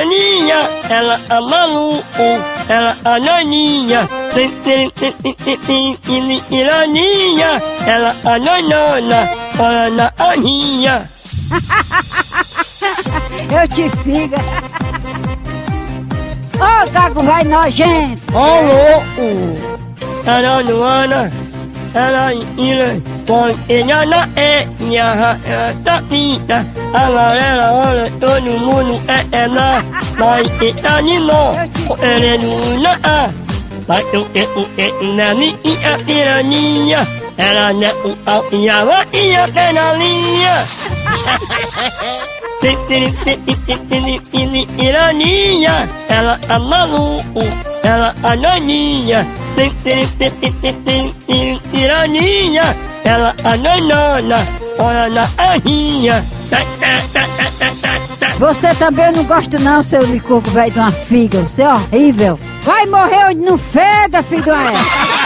Aninha, ela a maluco, ela a naninha. Iraninha, ela a nanana, ela na aninha. Eu te figa. Ô, gago vai nojento. Ô louco, ela no ana, ela ira, põe ela na é, minha ela tá linda. A galera olha, todo mundo é ela, mas está de novo, ela é no na Vai eu eu eu na minha iraninha, ela não é o e a va e a penalinha. Iraninha, ela a maluco, ela a naninha. Iraninha, ela a nanana, olha na aninha. Você também não gosta não, seu licurgo velho de uma figa. Você é horrível. Vai morrer onde não feda, filho do é.